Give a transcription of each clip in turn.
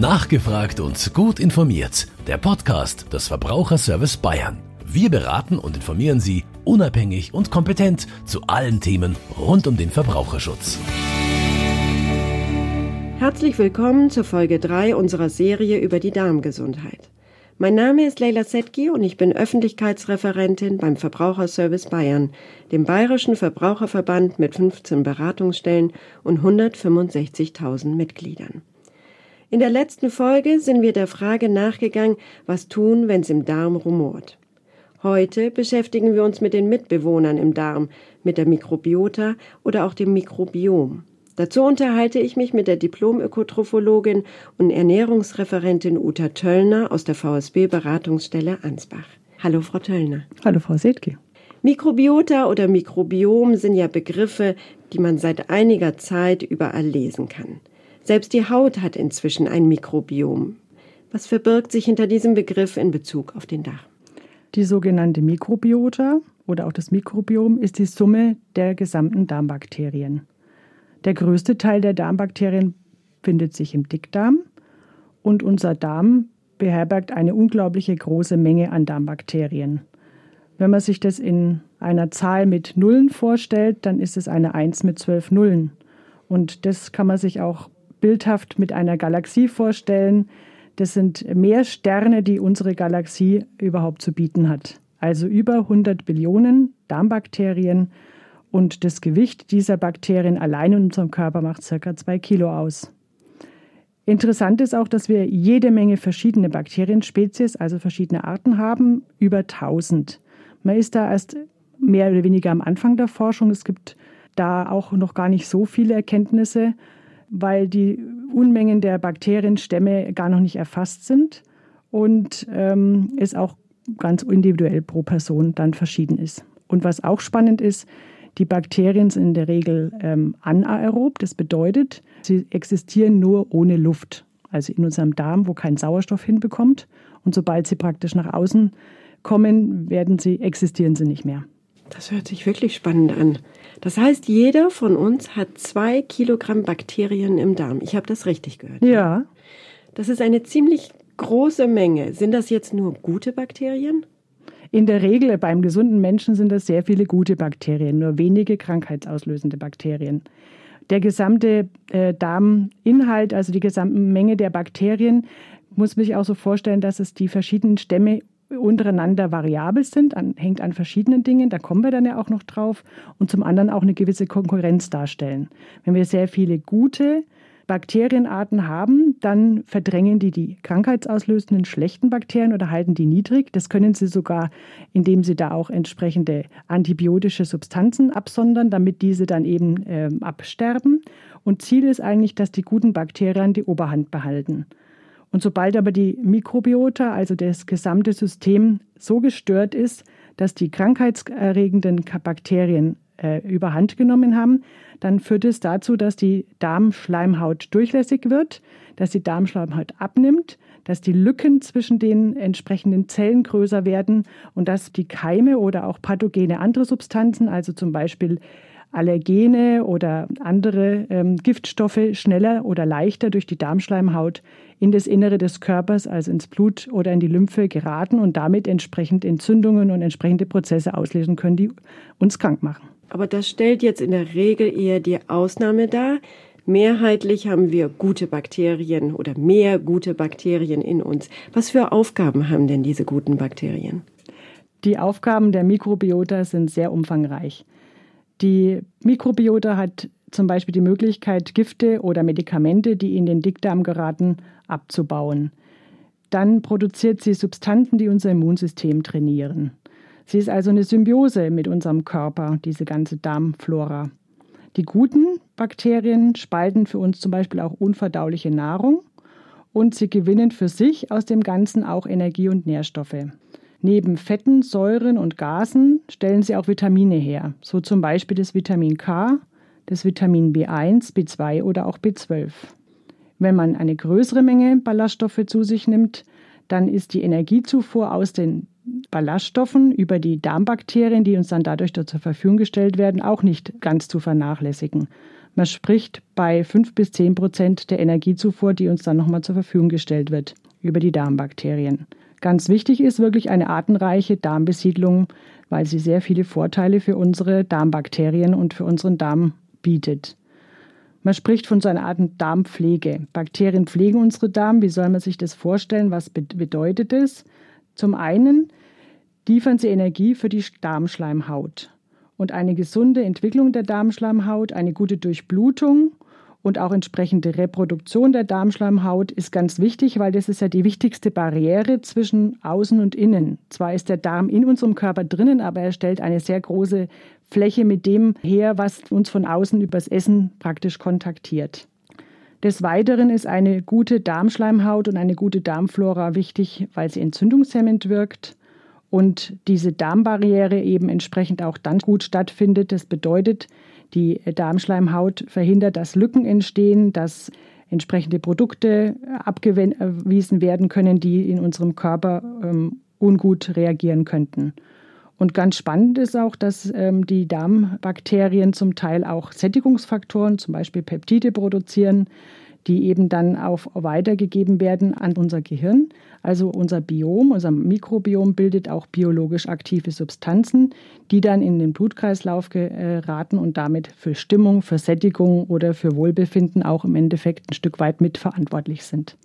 Nachgefragt und gut informiert. Der Podcast des Verbraucherservice Bayern. Wir beraten und informieren Sie unabhängig und kompetent zu allen Themen rund um den Verbraucherschutz. Herzlich willkommen zur Folge 3 unserer Serie über die Darmgesundheit. Mein Name ist Leila Setki und ich bin Öffentlichkeitsreferentin beim Verbraucherservice Bayern, dem bayerischen Verbraucherverband mit 15 Beratungsstellen und 165.000 Mitgliedern. In der letzten Folge sind wir der Frage nachgegangen, was tun, wenn es im Darm rumort. Heute beschäftigen wir uns mit den Mitbewohnern im Darm, mit der Mikrobiota oder auch dem Mikrobiom. Dazu unterhalte ich mich mit der Diplom-Ökotrophologin und Ernährungsreferentin Uta Töllner aus der VSB Beratungsstelle Ansbach. Hallo, Frau Töllner. Hallo, Frau Sedke. Mikrobiota oder Mikrobiom sind ja Begriffe, die man seit einiger Zeit überall lesen kann. Selbst die Haut hat inzwischen ein Mikrobiom. Was verbirgt sich hinter diesem Begriff in Bezug auf den Darm? Die sogenannte Mikrobiota oder auch das Mikrobiom ist die Summe der gesamten Darmbakterien. Der größte Teil der Darmbakterien findet sich im Dickdarm und unser Darm beherbergt eine unglaubliche große Menge an Darmbakterien. Wenn man sich das in einer Zahl mit Nullen vorstellt, dann ist es eine 1 mit 12 Nullen. Und das kann man sich auch bildhaft mit einer Galaxie vorstellen. Das sind mehr Sterne, die unsere Galaxie überhaupt zu bieten hat. Also über 100 Billionen Darmbakterien und das Gewicht dieser Bakterien allein in unserem Körper macht ca. 2 Kilo aus. Interessant ist auch, dass wir jede Menge verschiedene Bakterienspezies, also verschiedene Arten haben, über 1000. Man ist da erst mehr oder weniger am Anfang der Forschung. Es gibt da auch noch gar nicht so viele Erkenntnisse weil die Unmengen der Bakterienstämme gar noch nicht erfasst sind und ähm, es auch ganz individuell pro Person dann verschieden ist. Und was auch spannend ist, die Bakterien sind in der Regel ähm, anaerob. Das bedeutet, sie existieren nur ohne Luft, also in unserem Darm, wo kein Sauerstoff hinbekommt. Und sobald sie praktisch nach außen kommen, werden sie, existieren sie nicht mehr. Das hört sich wirklich spannend an. Das heißt, jeder von uns hat zwei Kilogramm Bakterien im Darm. Ich habe das richtig gehört. Ja. Das ist eine ziemlich große Menge. Sind das jetzt nur gute Bakterien? In der Regel beim gesunden Menschen sind das sehr viele gute Bakterien, nur wenige krankheitsauslösende Bakterien. Der gesamte äh, Darminhalt, also die gesamte Menge der Bakterien, muss man sich auch so vorstellen, dass es die verschiedenen Stämme untereinander variabel sind, an, hängt an verschiedenen Dingen, da kommen wir dann ja auch noch drauf, und zum anderen auch eine gewisse Konkurrenz darstellen. Wenn wir sehr viele gute Bakterienarten haben, dann verdrängen die die krankheitsauslösenden schlechten Bakterien oder halten die niedrig. Das können sie sogar, indem sie da auch entsprechende antibiotische Substanzen absondern, damit diese dann eben äh, absterben. Und Ziel ist eigentlich, dass die guten Bakterien die Oberhand behalten. Und sobald aber die Mikrobiota, also das gesamte System, so gestört ist, dass die krankheitserregenden Bakterien äh, überhand genommen haben, dann führt es dazu, dass die Darmschleimhaut durchlässig wird, dass die Darmschleimhaut abnimmt, dass die Lücken zwischen den entsprechenden Zellen größer werden und dass die Keime oder auch pathogene andere Substanzen, also zum Beispiel Allergene oder andere ähm, Giftstoffe schneller oder leichter durch die Darmschleimhaut in das Innere des Körpers, also ins Blut oder in die Lymphe geraten und damit entsprechend Entzündungen und entsprechende Prozesse auslösen können, die uns krank machen. Aber das stellt jetzt in der Regel eher die Ausnahme dar. Mehrheitlich haben wir gute Bakterien oder mehr gute Bakterien in uns. Was für Aufgaben haben denn diese guten Bakterien? Die Aufgaben der Mikrobiota sind sehr umfangreich. Die Mikrobiota hat zum Beispiel die Möglichkeit, Gifte oder Medikamente, die in den Dickdarm geraten, abzubauen. Dann produziert sie Substanzen, die unser Immunsystem trainieren. Sie ist also eine Symbiose mit unserem Körper, diese ganze Darmflora. Die guten Bakterien spalten für uns zum Beispiel auch unverdauliche Nahrung und sie gewinnen für sich aus dem Ganzen auch Energie und Nährstoffe. Neben Fetten, Säuren und Gasen stellen sie auch Vitamine her, so zum Beispiel das Vitamin K, das Vitamin B1, B2 oder auch B12. Wenn man eine größere Menge Ballaststoffe zu sich nimmt, dann ist die Energiezufuhr aus den Ballaststoffen über die Darmbakterien, die uns dann dadurch zur Verfügung gestellt werden, auch nicht ganz zu vernachlässigen. Man spricht bei 5 bis 10 Prozent der Energiezufuhr, die uns dann nochmal zur Verfügung gestellt wird über die Darmbakterien. Ganz wichtig ist wirklich eine artenreiche Darmbesiedlung, weil sie sehr viele Vorteile für unsere Darmbakterien und für unseren Darm bietet. Man spricht von so einer Art Darmpflege. Bakterien pflegen unsere Darm. Wie soll man sich das vorstellen? Was bedeutet es? Zum einen liefern sie Energie für die Darmschleimhaut. Und eine gesunde Entwicklung der Darmschleimhaut, eine gute Durchblutung und auch entsprechende Reproduktion der Darmschleimhaut ist ganz wichtig, weil das ist ja die wichtigste Barriere zwischen außen und innen. Zwar ist der Darm in unserem Körper drinnen, aber er stellt eine sehr große Fläche mit dem her, was uns von außen übers Essen praktisch kontaktiert. Des Weiteren ist eine gute Darmschleimhaut und eine gute Darmflora wichtig, weil sie entzündungshemmend wirkt und diese Darmbarriere eben entsprechend auch dann gut stattfindet. Das bedeutet, die Darmschleimhaut verhindert, dass Lücken entstehen, dass entsprechende Produkte abgewiesen werden können, die in unserem Körper ähm, ungut reagieren könnten. Und ganz spannend ist auch, dass ähm, die Darmbakterien zum Teil auch Sättigungsfaktoren, zum Beispiel Peptide, produzieren, die eben dann auch weitergegeben werden an unser Gehirn. Also unser Biom, unser Mikrobiom bildet auch biologisch aktive Substanzen, die dann in den Blutkreislauf geraten und damit für Stimmung, für Sättigung oder für Wohlbefinden auch im Endeffekt ein Stück weit mitverantwortlich sind.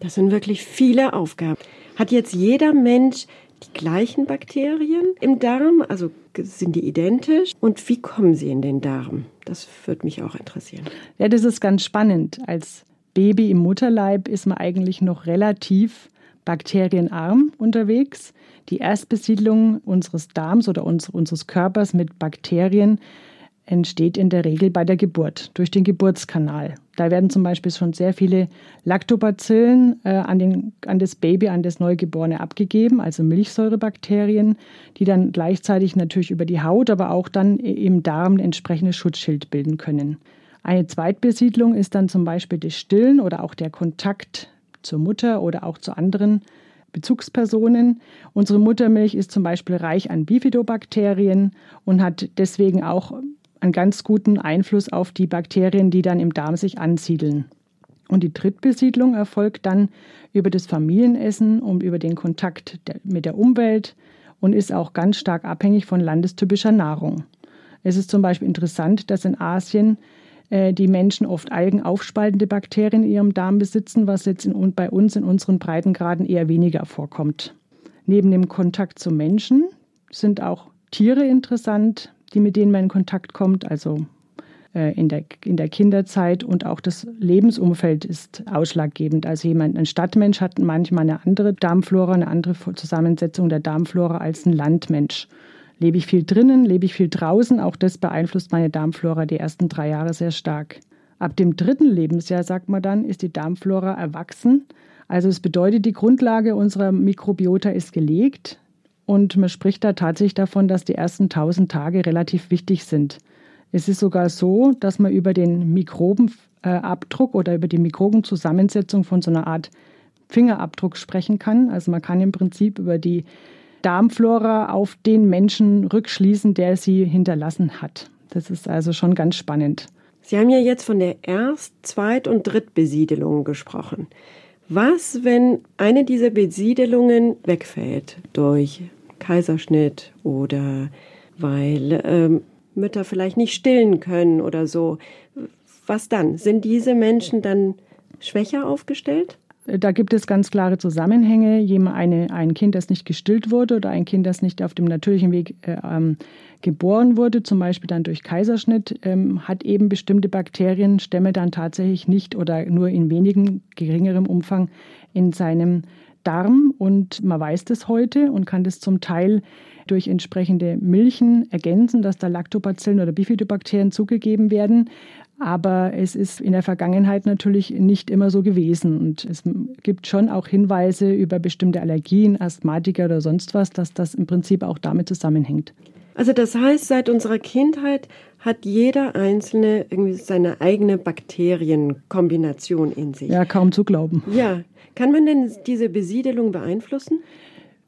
Das sind wirklich viele Aufgaben. Hat jetzt jeder Mensch die gleichen Bakterien im Darm? Also sind die identisch? Und wie kommen sie in den Darm? Das würde mich auch interessieren. Ja, das ist ganz spannend. Als Baby im Mutterleib ist man eigentlich noch relativ bakterienarm unterwegs. Die Erstbesiedlung unseres Darms oder unseres Körpers mit Bakterien entsteht in der Regel bei der Geburt, durch den Geburtskanal. Da werden zum Beispiel schon sehr viele Lactobacillen äh, an, den, an das Baby, an das Neugeborene abgegeben, also Milchsäurebakterien, die dann gleichzeitig natürlich über die Haut, aber auch dann im Darm ein entsprechendes Schutzschild bilden können. Eine Zweitbesiedlung ist dann zum Beispiel das Stillen oder auch der Kontakt zur Mutter oder auch zu anderen Bezugspersonen. Unsere Muttermilch ist zum Beispiel reich an Bifidobakterien und hat deswegen auch einen ganz guten Einfluss auf die Bakterien, die dann im Darm sich ansiedeln. Und die Drittbesiedlung erfolgt dann über das Familienessen und über den Kontakt mit der Umwelt und ist auch ganz stark abhängig von landestypischer Nahrung. Es ist zum Beispiel interessant, dass in Asien äh, die Menschen oft algenaufspaltende Bakterien in ihrem Darm besitzen, was jetzt in, bei uns in unseren Breitengraden eher weniger vorkommt. Neben dem Kontakt zu Menschen sind auch Tiere interessant, die mit denen man in Kontakt kommt, also äh, in der, in der Kinderzeit und auch das Lebensumfeld ist ausschlaggebend. Also jemand, ein Stadtmensch hat manchmal eine andere Darmflora, eine andere Zusammensetzung der Darmflora als ein Landmensch. Lebe ich viel drinnen, lebe ich viel draußen, auch das beeinflusst meine Darmflora die ersten drei Jahre sehr stark. Ab dem dritten Lebensjahr, sagt man dann, ist die Darmflora erwachsen. Also es bedeutet, die Grundlage unserer Mikrobiota ist gelegt. Und man spricht da tatsächlich davon, dass die ersten 1000 Tage relativ wichtig sind. Es ist sogar so, dass man über den Mikrobenabdruck oder über die Mikrobenzusammensetzung von so einer Art Fingerabdruck sprechen kann. Also man kann im Prinzip über die Darmflora auf den Menschen rückschließen, der sie hinterlassen hat. Das ist also schon ganz spannend. Sie haben ja jetzt von der Erst-, Zweit- und Drittbesiedelung gesprochen. Was, wenn eine dieser Besiedelungen wegfällt durch Kaiserschnitt oder weil ähm, Mütter vielleicht nicht stillen können oder so. Was dann? Sind diese Menschen dann schwächer aufgestellt? Da gibt es ganz klare Zusammenhänge. Eine, ein Kind, das nicht gestillt wurde oder ein Kind, das nicht auf dem natürlichen Weg äh, ähm, geboren wurde, zum Beispiel dann durch Kaiserschnitt, ähm, hat eben bestimmte Bakterienstämme dann tatsächlich nicht oder nur in wenigen geringerem Umfang in seinem Darm und man weiß das heute und kann das zum Teil durch entsprechende Milchen ergänzen, dass da Lactobacillen oder Bifidobakterien zugegeben werden. Aber es ist in der Vergangenheit natürlich nicht immer so gewesen. Und es gibt schon auch Hinweise über bestimmte Allergien, Asthmatiker oder sonst was, dass das im Prinzip auch damit zusammenhängt. Also das heißt, seit unserer Kindheit hat jeder Einzelne irgendwie seine eigene Bakterienkombination in sich. Ja, kaum zu glauben. Ja. Kann man denn diese Besiedelung beeinflussen?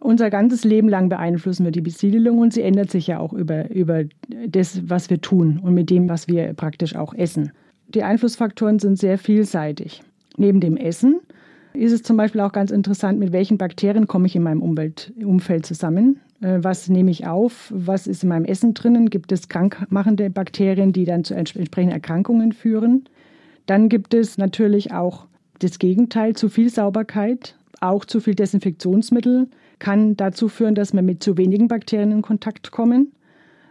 unser ganzes Leben lang beeinflussen wir die Besiedelung und sie ändert sich ja auch über, über das, was wir tun und mit dem, was wir praktisch auch essen. Die Einflussfaktoren sind sehr vielseitig. Neben dem Essen ist es zum Beispiel auch ganz interessant, mit welchen Bakterien komme ich in meinem Umwelt, Umfeld zusammen. Äh, was nehme ich auf? Was ist in meinem Essen drinnen? Gibt es krankmachende Bakterien, die dann zu entsprechenden Erkrankungen führen? Dann gibt es natürlich auch das Gegenteil, zu viel Sauberkeit, auch zu viel Desinfektionsmittel kann dazu führen, dass wir mit zu wenigen Bakterien in Kontakt kommen.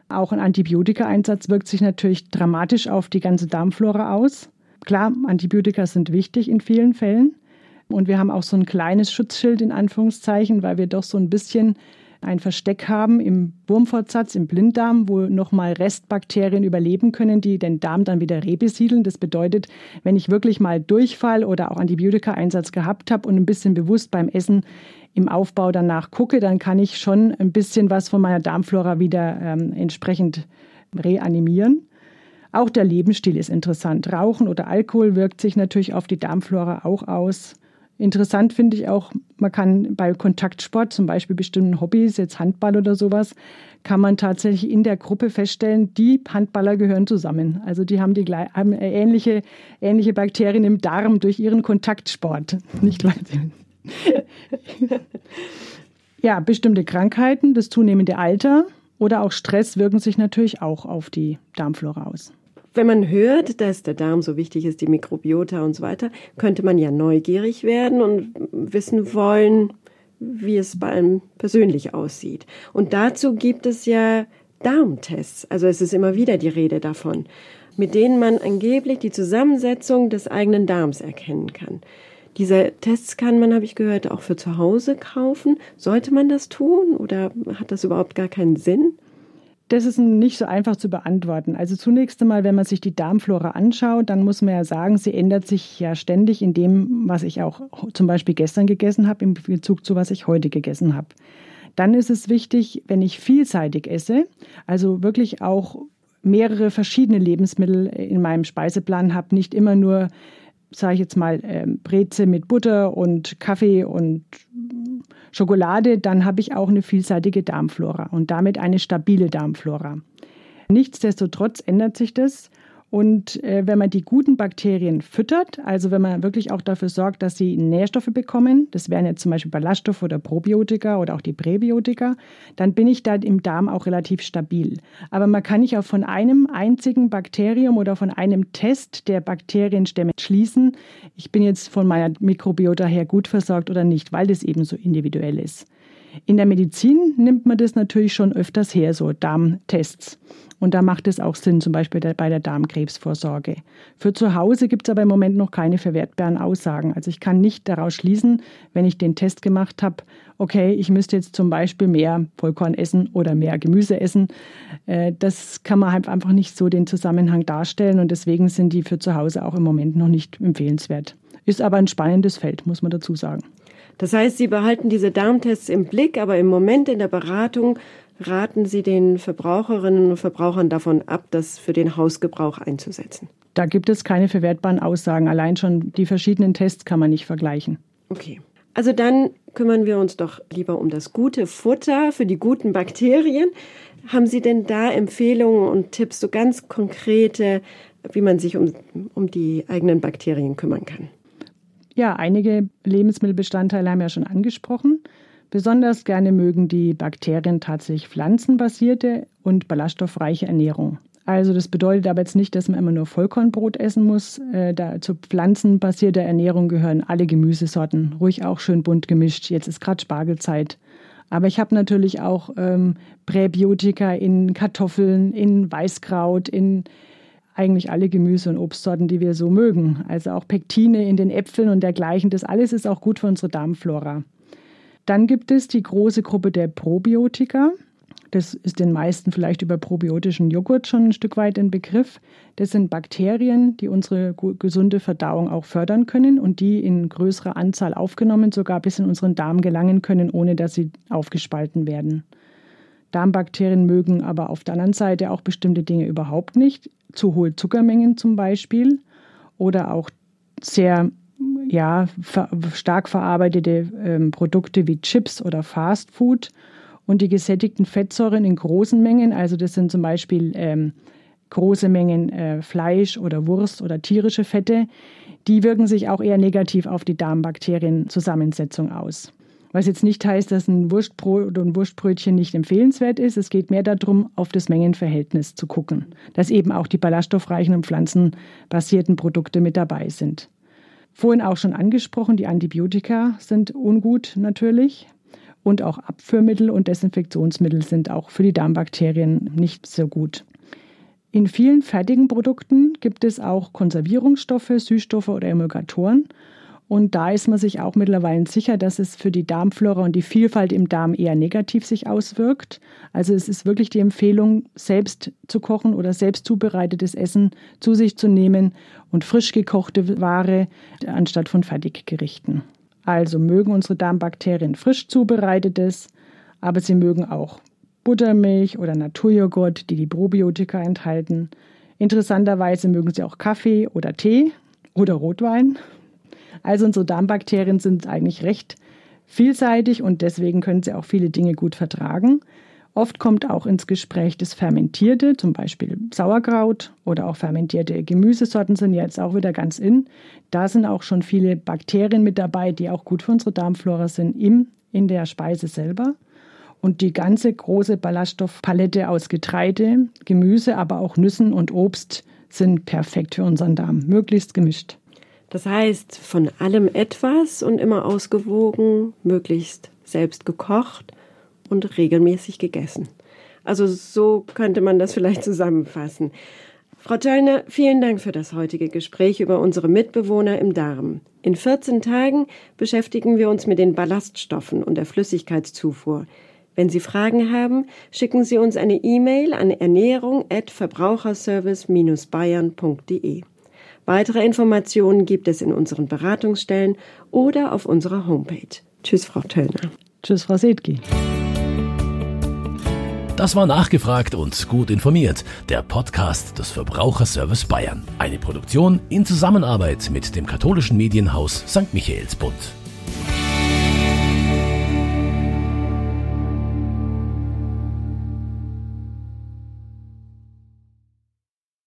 Auch ein Antibiotikaeinsatz wirkt sich natürlich dramatisch auf die ganze Darmflora aus. Klar, Antibiotika sind wichtig in vielen Fällen. Und wir haben auch so ein kleines Schutzschild in Anführungszeichen, weil wir doch so ein bisschen ein Versteck haben im Wurmfortsatz, im Blinddarm, wo nochmal Restbakterien überleben können, die den Darm dann wieder rebesiedeln. Das bedeutet, wenn ich wirklich mal Durchfall oder auch Antibiotika-Einsatz gehabt habe und ein bisschen bewusst beim Essen im Aufbau danach gucke, dann kann ich schon ein bisschen was von meiner Darmflora wieder ähm, entsprechend reanimieren. Auch der Lebensstil ist interessant. Rauchen oder Alkohol wirkt sich natürlich auf die Darmflora auch aus. Interessant finde ich auch, man kann bei Kontaktsport, zum Beispiel bestimmten Hobbys, jetzt Handball oder sowas, kann man tatsächlich in der Gruppe feststellen, die Handballer gehören zusammen. Also die haben, die, haben ähnliche, ähnliche Bakterien im Darm durch ihren Kontaktsport. Nicht ja, bestimmte Krankheiten, das zunehmende Alter oder auch Stress wirken sich natürlich auch auf die Darmflora aus. Wenn man hört, dass der Darm so wichtig ist, die Mikrobiota und so weiter, könnte man ja neugierig werden und wissen wollen, wie es bei einem persönlich aussieht. Und dazu gibt es ja Darmtests. Also es ist immer wieder die Rede davon, mit denen man angeblich die Zusammensetzung des eigenen Darms erkennen kann. Diese Tests kann man, habe ich gehört, auch für zu Hause kaufen. Sollte man das tun oder hat das überhaupt gar keinen Sinn? Das ist nicht so einfach zu beantworten. Also zunächst einmal, wenn man sich die Darmflora anschaut, dann muss man ja sagen, sie ändert sich ja ständig in dem, was ich auch zum Beispiel gestern gegessen habe, im Bezug zu was ich heute gegessen habe. Dann ist es wichtig, wenn ich vielseitig esse, also wirklich auch mehrere verschiedene Lebensmittel in meinem Speiseplan habe, nicht immer nur, sage ich jetzt mal, ähm, Breze mit Butter und Kaffee und Schokolade, dann habe ich auch eine vielseitige Darmflora und damit eine stabile Darmflora. Nichtsdestotrotz ändert sich das und äh, wenn man die guten Bakterien füttert, also wenn man wirklich auch dafür sorgt, dass sie Nährstoffe bekommen, das wären jetzt zum Beispiel Ballaststoffe oder Probiotika oder auch die Präbiotika, dann bin ich da im Darm auch relativ stabil. Aber man kann nicht auch von einem einzigen Bakterium oder von einem Test der Bakterienstämme schließen, ich bin jetzt von meiner Mikrobiota her gut versorgt oder nicht, weil das eben so individuell ist. In der Medizin nimmt man das natürlich schon öfters her, so Darmtests. Und da macht es auch Sinn, zum Beispiel bei der Darmkrebsvorsorge. Für zu Hause gibt es aber im Moment noch keine verwertbaren Aussagen. Also ich kann nicht daraus schließen, wenn ich den Test gemacht habe, okay, ich müsste jetzt zum Beispiel mehr Vollkorn essen oder mehr Gemüse essen. Äh, das kann man halt einfach nicht so den Zusammenhang darstellen und deswegen sind die für zu Hause auch im Moment noch nicht empfehlenswert. Ist aber ein spannendes Feld, muss man dazu sagen. Das heißt, Sie behalten diese Darmtests im Blick, aber im Moment in der Beratung raten Sie den Verbraucherinnen und Verbrauchern davon ab, das für den Hausgebrauch einzusetzen. Da gibt es keine verwertbaren Aussagen. Allein schon die verschiedenen Tests kann man nicht vergleichen. Okay. Also dann kümmern wir uns doch lieber um das gute Futter für die guten Bakterien. Haben Sie denn da Empfehlungen und Tipps, so ganz konkrete, wie man sich um, um die eigenen Bakterien kümmern kann? Ja, einige Lebensmittelbestandteile haben wir ja schon angesprochen. Besonders gerne mögen die Bakterien tatsächlich pflanzenbasierte und ballaststoffreiche Ernährung. Also das bedeutet aber jetzt nicht, dass man immer nur Vollkornbrot essen muss. Äh, da, zu pflanzenbasierter Ernährung gehören alle Gemüsesorten, ruhig auch schön bunt gemischt. Jetzt ist gerade Spargelzeit. Aber ich habe natürlich auch ähm, Präbiotika in Kartoffeln, in Weißkraut, in eigentlich alle Gemüse- und Obstsorten, die wir so mögen. Also auch Pektine in den Äpfeln und dergleichen. Das alles ist auch gut für unsere Darmflora. Dann gibt es die große Gruppe der Probiotika. Das ist den meisten vielleicht über probiotischen Joghurt schon ein Stück weit ein Begriff. Das sind Bakterien, die unsere gesunde Verdauung auch fördern können und die in größerer Anzahl aufgenommen sogar bis in unseren Darm gelangen können, ohne dass sie aufgespalten werden. Darmbakterien mögen aber auf der anderen Seite auch bestimmte Dinge überhaupt nicht. Zu hohe Zuckermengen zum Beispiel oder auch sehr ja, ver stark verarbeitete ähm, Produkte wie Chips oder Fast Food und die gesättigten Fettsäuren in großen Mengen, also das sind zum Beispiel ähm, große Mengen äh, Fleisch oder Wurst oder tierische Fette, die wirken sich auch eher negativ auf die Darmbakterienzusammensetzung aus. Was jetzt nicht heißt, dass ein Wurstbrot oder ein Wurstbrötchen nicht empfehlenswert ist. Es geht mehr darum, auf das Mengenverhältnis zu gucken, dass eben auch die ballaststoffreichen und pflanzenbasierten Produkte mit dabei sind. Vorhin auch schon angesprochen, die Antibiotika sind ungut natürlich. Und auch Abführmittel und Desinfektionsmittel sind auch für die Darmbakterien nicht so gut. In vielen fertigen Produkten gibt es auch Konservierungsstoffe, Süßstoffe oder Emulgatoren. Und da ist man sich auch mittlerweile sicher, dass es für die Darmflora und die Vielfalt im Darm eher negativ sich auswirkt. Also es ist wirklich die Empfehlung, selbst zu kochen oder selbst zubereitetes Essen zu sich zu nehmen und frisch gekochte Ware anstatt von Fertiggerichten. Also mögen unsere Darmbakterien frisch zubereitetes, aber sie mögen auch Buttermilch oder Naturjoghurt, die die Probiotika enthalten. Interessanterweise mögen sie auch Kaffee oder Tee oder Rotwein. Also unsere Darmbakterien sind eigentlich recht vielseitig und deswegen können sie auch viele Dinge gut vertragen. Oft kommt auch ins Gespräch das Fermentierte, zum Beispiel Sauerkraut oder auch fermentierte Gemüsesorten sind jetzt auch wieder ganz in. Da sind auch schon viele Bakterien mit dabei, die auch gut für unsere Darmflora sind, im, in der Speise selber. Und die ganze große Ballaststoffpalette aus Getreide, Gemüse, aber auch Nüssen und Obst sind perfekt für unseren Darm, möglichst gemischt. Das heißt, von allem etwas und immer ausgewogen, möglichst selbst gekocht und regelmäßig gegessen. Also so könnte man das vielleicht zusammenfassen. Frau Töllner, vielen Dank für das heutige Gespräch über unsere Mitbewohner im Darm. In 14 Tagen beschäftigen wir uns mit den Ballaststoffen und der Flüssigkeitszufuhr. Wenn Sie Fragen haben, schicken Sie uns eine E-Mail an ernährung@verbraucherservice-bayern.de. Weitere Informationen gibt es in unseren Beratungsstellen oder auf unserer Homepage. Tschüss, Frau Töllner. Tschüss, Frau Sedki. Das war nachgefragt und gut informiert. Der Podcast des Verbraucherservice Bayern. Eine Produktion in Zusammenarbeit mit dem katholischen Medienhaus St. Michaelsbund.